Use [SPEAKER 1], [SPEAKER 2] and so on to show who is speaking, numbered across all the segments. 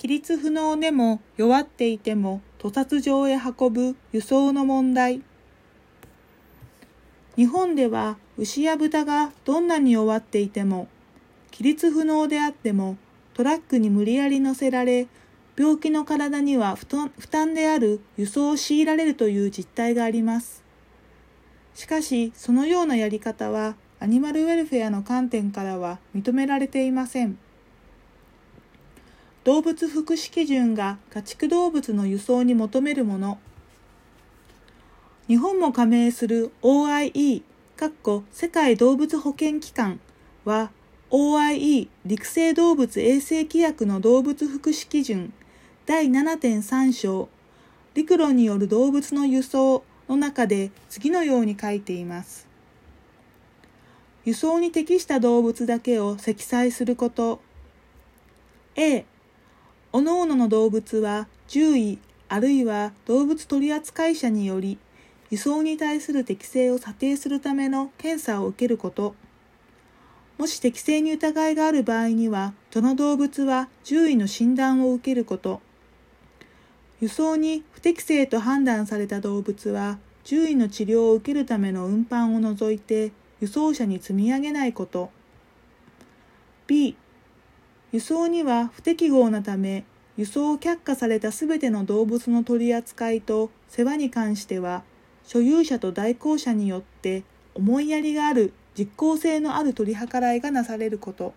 [SPEAKER 1] 起立不能でも弱っていても屠殺場へ運ぶ輸送の問題。日本では牛や豚がどんなに弱っていても、起立不能であってもトラックに無理やり乗せられ、病気の体には負担である輸送を強いられるという実態があります。しかし、そのようなやり方はアニマルウェルフェアの観点からは認められていません。動物福祉基準が家畜動物の輸送に求めるもの。日本も加盟する OIE、世界動物保健機関は OIE 陸生動物衛生規約の動物福祉基準第7.3章陸路による動物の輸送の中で次のように書いています。輸送に適した動物だけを積載すること。A、各々の動物は獣医あるいは動物取扱者により輸送に対する適性を査定するための検査を受けること。もし適正に疑いがある場合には、その動物は獣医の診断を受けること。輸送に不適正と判断された動物は、獣医の治療を受けるための運搬を除いて、輸送車に積み上げないこと。B、輸送には不適合なため、輸送を却下されたすべての動物の取り扱いと世話に関しては、所有者と代行者によって思いやりがある実効性のある取り計らいがなされること。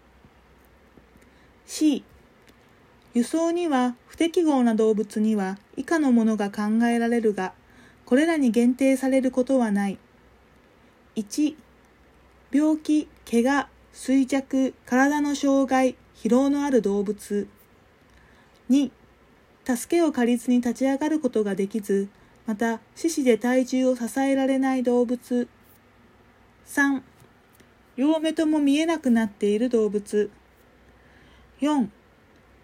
[SPEAKER 1] C、輸送には不適合な動物には以下のものが考えられるが、これらに限定されることはない。1、病気、怪我、衰弱、体の障害、疲労のある動物。2、助けを借りずに立ち上がることができず、また四肢で体重を支えられない動物。3、両目とも見えなくなっている動物。4、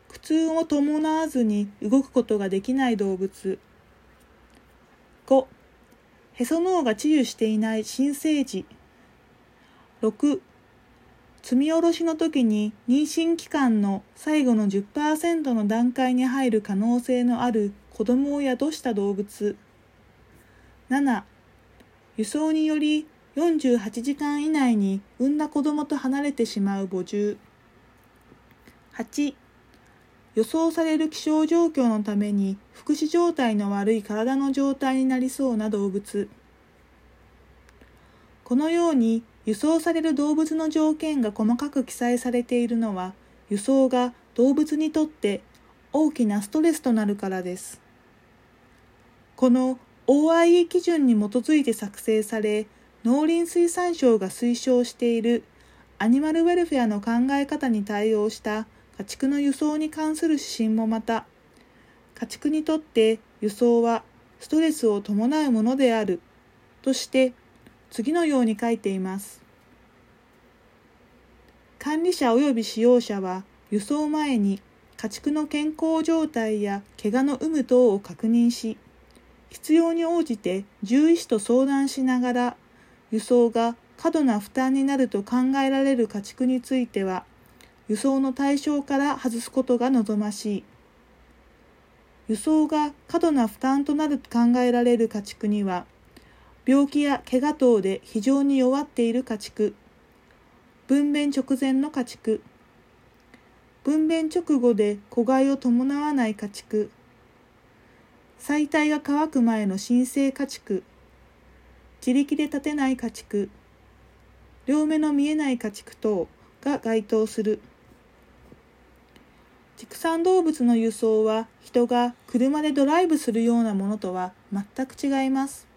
[SPEAKER 1] 苦痛を伴わずに動くことができない動物。5、へその緒が治癒していない新生児。6、積み下ろしの時に妊娠期間の最後の10%の段階に入る可能性のある子供を宿した動物。7、輸送により48時間以内に産んだ子供と離れてしまう母獣。8、予想される気象状況のために福祉状態の悪い体の状態になりそうな動物。このように輸送される動物の条件が細かく記載されているのは輸送が動物にとって大きなストレスとなるからです。この OIE 基準に基づいて作成され農林水産省が推奨しているアニマルウェルフェアの考え方に対応した家畜の輸送に関する指針もまた、家畜にとって輸送はストレスを伴うものであるとして次のように書いています。管理者及び使用者は輸送前に家畜の健康状態や怪我の有無等を確認し、必要に応じて獣医師と相談しながら輸送が過度な負担になると考えられる家畜については輸送の対象から外すことが望ましい。輸送が過度な負担となると考えられる家畜には、病気や怪我等で非常に弱っている家畜、分娩直前の家畜、分娩直後で子飼いを伴わない家畜、細体が乾く前の新生家畜、自力で立てない家畜、両目の見えない家畜等が該当する。畜産動物の輸送は人が車でドライブするようなものとは全く違います。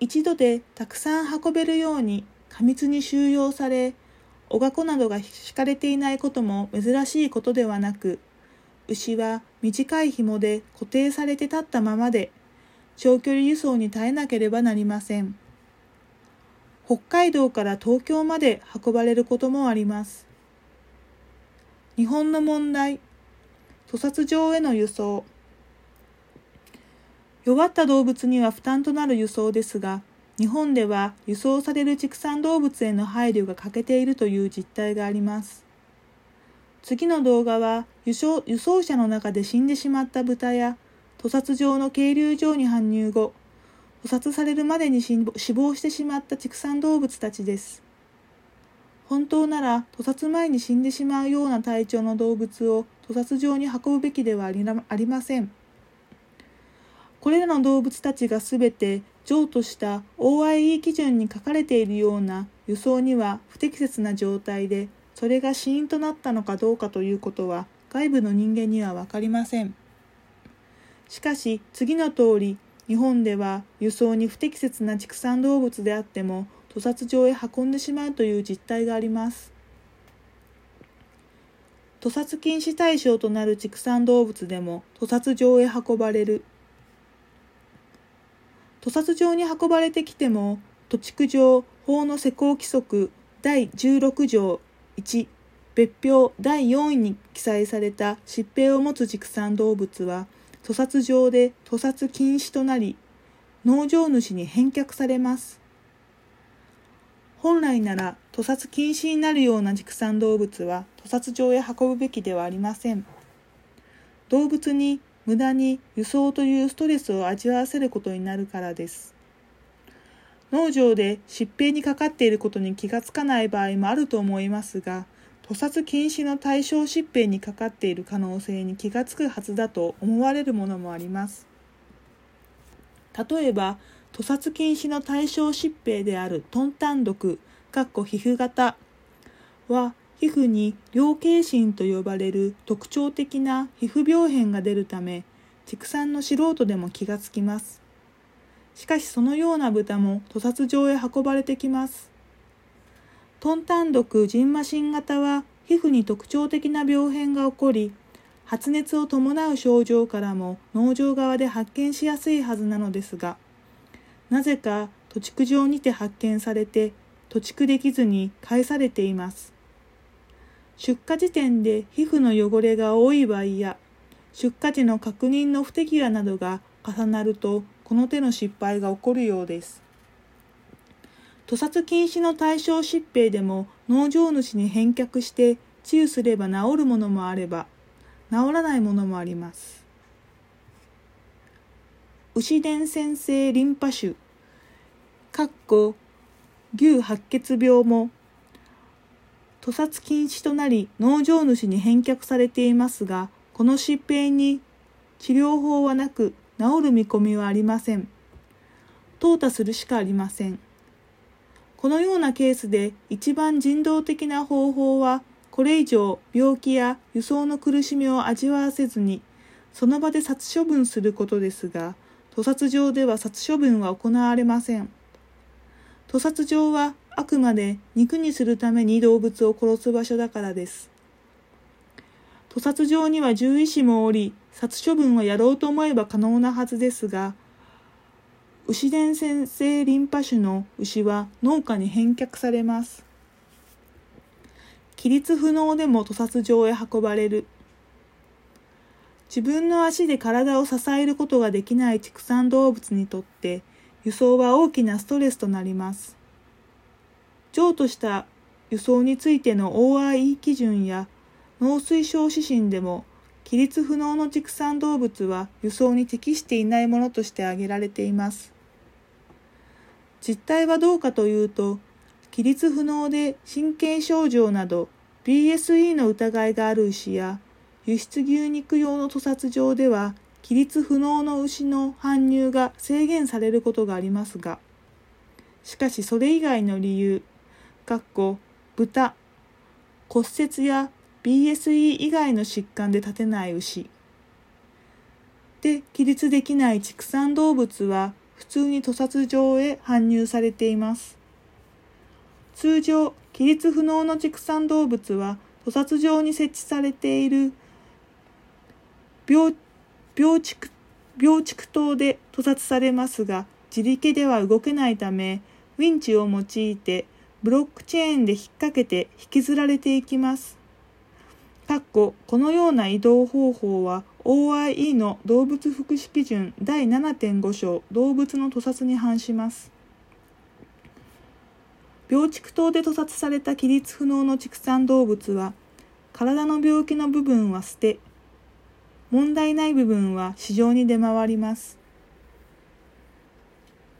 [SPEAKER 1] 一度でたくさん運べるように過密に収容され、おがこなどが敷かれていないことも珍しいことではなく、牛は短い紐で固定されて立ったままで、長距離輸送に耐えなければなりません。北海道から東京まで運ばれることもあります。日本の問題、屠殺場への輸送。弱った動物には負担となる輸送ですが、日本では輸送される畜産動物への配慮が欠けているという実態があります。次の動画は輸送輸送車の中で死んでしまった豚や屠殺場の渓流場に搬入後捕殺されるまでに死亡してしまった畜産動物たちです本当なら屠殺前に死んでしまうような体調の動物を屠殺場に運ぶべきではありませんこれらの動物たちがすべて譲渡した OIE 基準に書かれているような輸送には不適切な状態でそれが死因となったのかどうかということは外部の人間には分かりません。しかし次の通り日本では輸送に不適切な畜産動物であっても屠殺場へ運んでしまうという実態があります。屠殺禁止対象となる畜産動物でも屠殺場へ運ばれる屠殺場に運ばれてきても土地区上法の施行規則第16条1別表第4位に記載された疾病を持つ畜産動物は屠殺場で屠殺禁止となり農場主に返却されます。本来なら屠殺禁止になるような畜産動物は屠殺場へ運ぶべきではありません。動物に無駄に輸送というストレスを味わわせることになるからです。農場で疾病にかかっていることに気がつかない場合もあると思いますが屠殺禁止の対象疾病にかかっている可能性に気がつくはずだと思われるものもあります。例えば屠殺禁止の対象疾病であるトンタン毒皮膚型は皮膚に両形心と呼ばれる特徴的な皮膚病変が出るため畜産の素人でも気がつきます。しかしそのような豚も屠殺場へ運ばれてきます。トンタン毒ジンマシン型は皮膚に特徴的な病変が起こり発熱を伴う症状からも農場側で発見しやすいはずなのですがなぜか土地区上にて発見されて土地区できずに返されています。出荷時点で皮膚の汚れが多い場合や出荷時の確認の不手際などが重なるとこの手の失敗が起こるようです。屠殺禁止の対象疾病でも農場主に返却して治癒すれば治るものもあれば治らないものもあります。牛伝染性リンパ腫、かっこ牛白血病も屠殺禁止となり農場主に返却されていますが、この疾病に治療法はなく治る見込みはありません。淘汰するしかありません。このようなケースで一番人道的な方法は、これ以上病気や輸送の苦しみを味わわせずに、その場で殺処分することですが、屠殺場では殺処分は行われません。屠殺場はあくまで肉にするために動物を殺す場所だからです。屠殺場には獣医師もおり、殺処分はやろうと思えば可能なはずですが、牛伝染性リンパ腫の牛は農家に返却されます。起立不能でも屠殺場へ運ばれる。自分の足で体を支えることができない畜産動物にとって輸送は大きなストレスとなります。譲渡した輸送についての OIE 基準や農水省指針でも起立不能の畜産動物は輸送に適していないものとして挙げられています。実態はどうかというと、起立不能で神経症状など BSE の疑いがある牛や輸出牛肉用の屠殺場では起立不能の牛の搬入が制限されることがありますが、しかしそれ以外の理由、かっこ豚、骨折や BSE 以外の疾患で立てない牛で起立できない畜産動物は普通に屠殺場へ搬入されています。通常、起立不能の畜産動物は屠殺場に設置されている病病畜病畜棟で屠殺されますが、自力では動けないため、ウィンチを用いてブロックチェーンで引っ掛けて引きずられていきます。かっここのような移動方法は OIE の動物福祉基準第7.5章動物の屠殺に反します。病畜等で屠殺された起立不能の畜産動物は体の病気の部分は捨て、問題ない部分は市場に出回ります。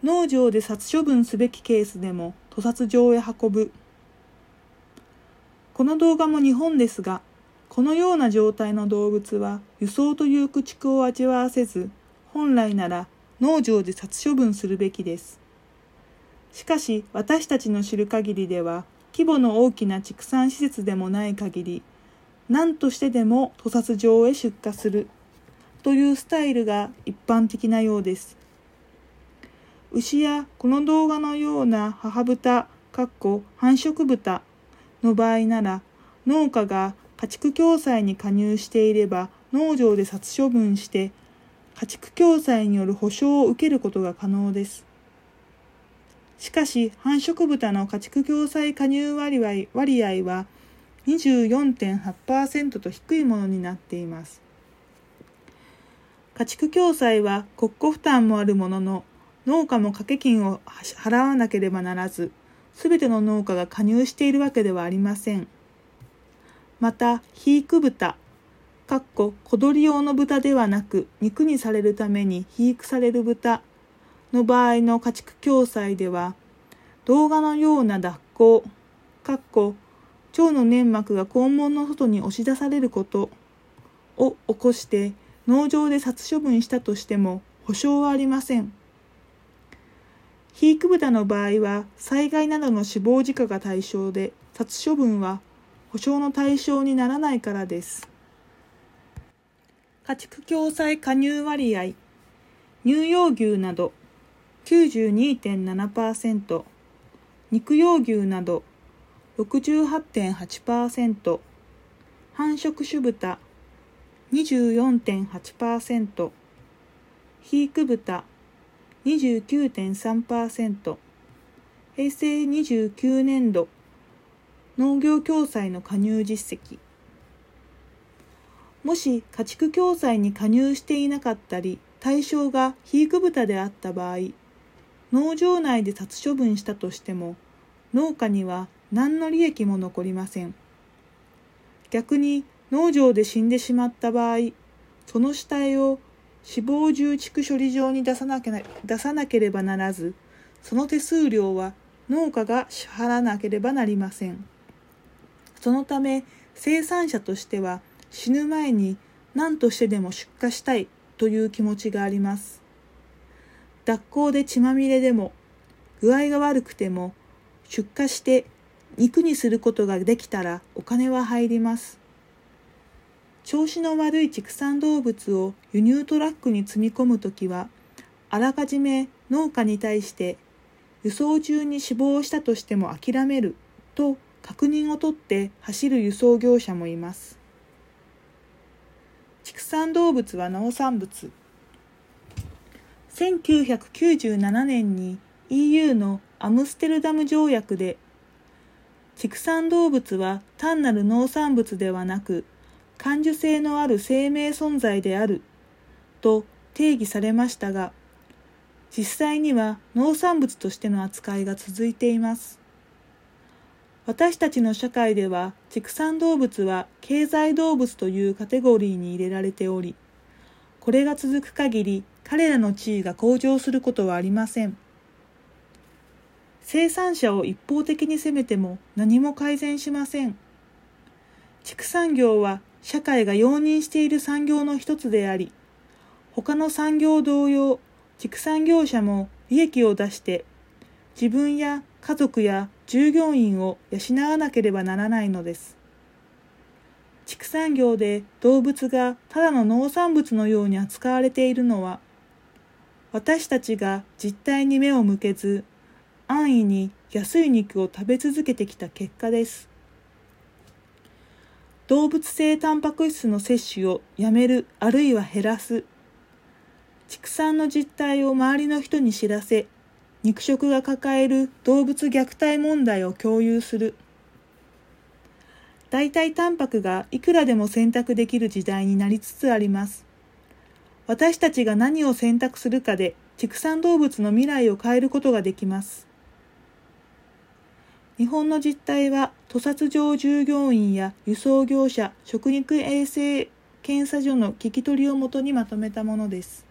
[SPEAKER 1] 農場で殺処分すべきケースでも屠殺場へ運ぶ。この動画も日本ですが、このような状態の動物は輸送という駆逐を味わわせず、本来なら農場で殺処分するべきです。しかし私たちの知る限りでは、規模の大きな畜産施設でもない限り、何としてでも屠殺場へ出荷するというスタイルが一般的なようです。牛やこの動画のような母豚、かっこ繁殖豚の場合なら、農家が家畜共済に加入していれば農場で殺処分して家畜共済による保証を受けることが可能です。しかし、繁殖豚の家畜共済加入割合割合は24.8%と低いものになっています。家畜共済は国庫負担もあるものの、農家も掛け金を払わなければならず、すべての農家が加入しているわけではありません。また、肥育豚、かっこ小鳥用の豚ではなく肉にされるために肥育される豚の場合の家畜共済では、動画のような脱行、かっこ腸の粘膜が肛門の外に押し出されることを起こして農場で殺処分したとしても保証はありません。肥育豚の場合は災害などの死亡事故が対象で殺処分は保証の対象にならないからです。家畜共済加入割合乳幼牛など92.7%肉用牛など68.8%繁殖種豚24.8%肥育豚29.3%平成29年度農業共済の加入実績。もし家畜共済に加入していなかったり対象が肥育豚であった場合農場内で殺処分したとしても農家には何の利益も残りません。逆に農場で死んでしまった場合その死体を死亡重畜処理場に出さなけ出さなければならず、その手数料は農家が支払わなければなりません。そのため、生産者としては死ぬ前に何としてでも出荷したいという気持ちがあります。脱行で血まみれでも、具合が悪くても、出荷して肉にすることができたらお金は入ります。調子の悪い畜産動物を輸入トラックに積み込むときは、あらかじめ農家に対して輸送中に死亡したとしても諦めると確認を取って走る輸送業者もいます。畜産動物は農産物。1997年に EU のアムステルダム条約で畜産動物は単なる農産物ではなく感受性のある生命存在であると定義されましたが、実際には農産物としての扱いが続いています。私たちの社会では畜産動物は経済動物というカテゴリーに入れられており、これが続く限り彼らの地位が向上することはありません。生産者を一方的に責めても何も改善しません。畜産業は社会が容認している産業の一つであり、他の産業同様、畜産業者も利益を出して自分や家族や従業員を養わなければならないのです。畜産業で動物がただの農産物のように扱われているのは、私たちが実態に目を向けず、安易に安い肉を食べ続けてきた結果です。動物性タンパク質の摂取をやめるあるいは減らす。畜産の実態を周りの人に知らせ肉食が抱える動物虐待問題を共有する。代替タンパクがいくらでも選択できる時代になりつつあります。私たちが何を選択するかで畜産動物の未来を変えることができます。日本の実態は、屠殺場従業員や輸送業者、食肉衛生検査所の聞き取りをもとにまとめたものです。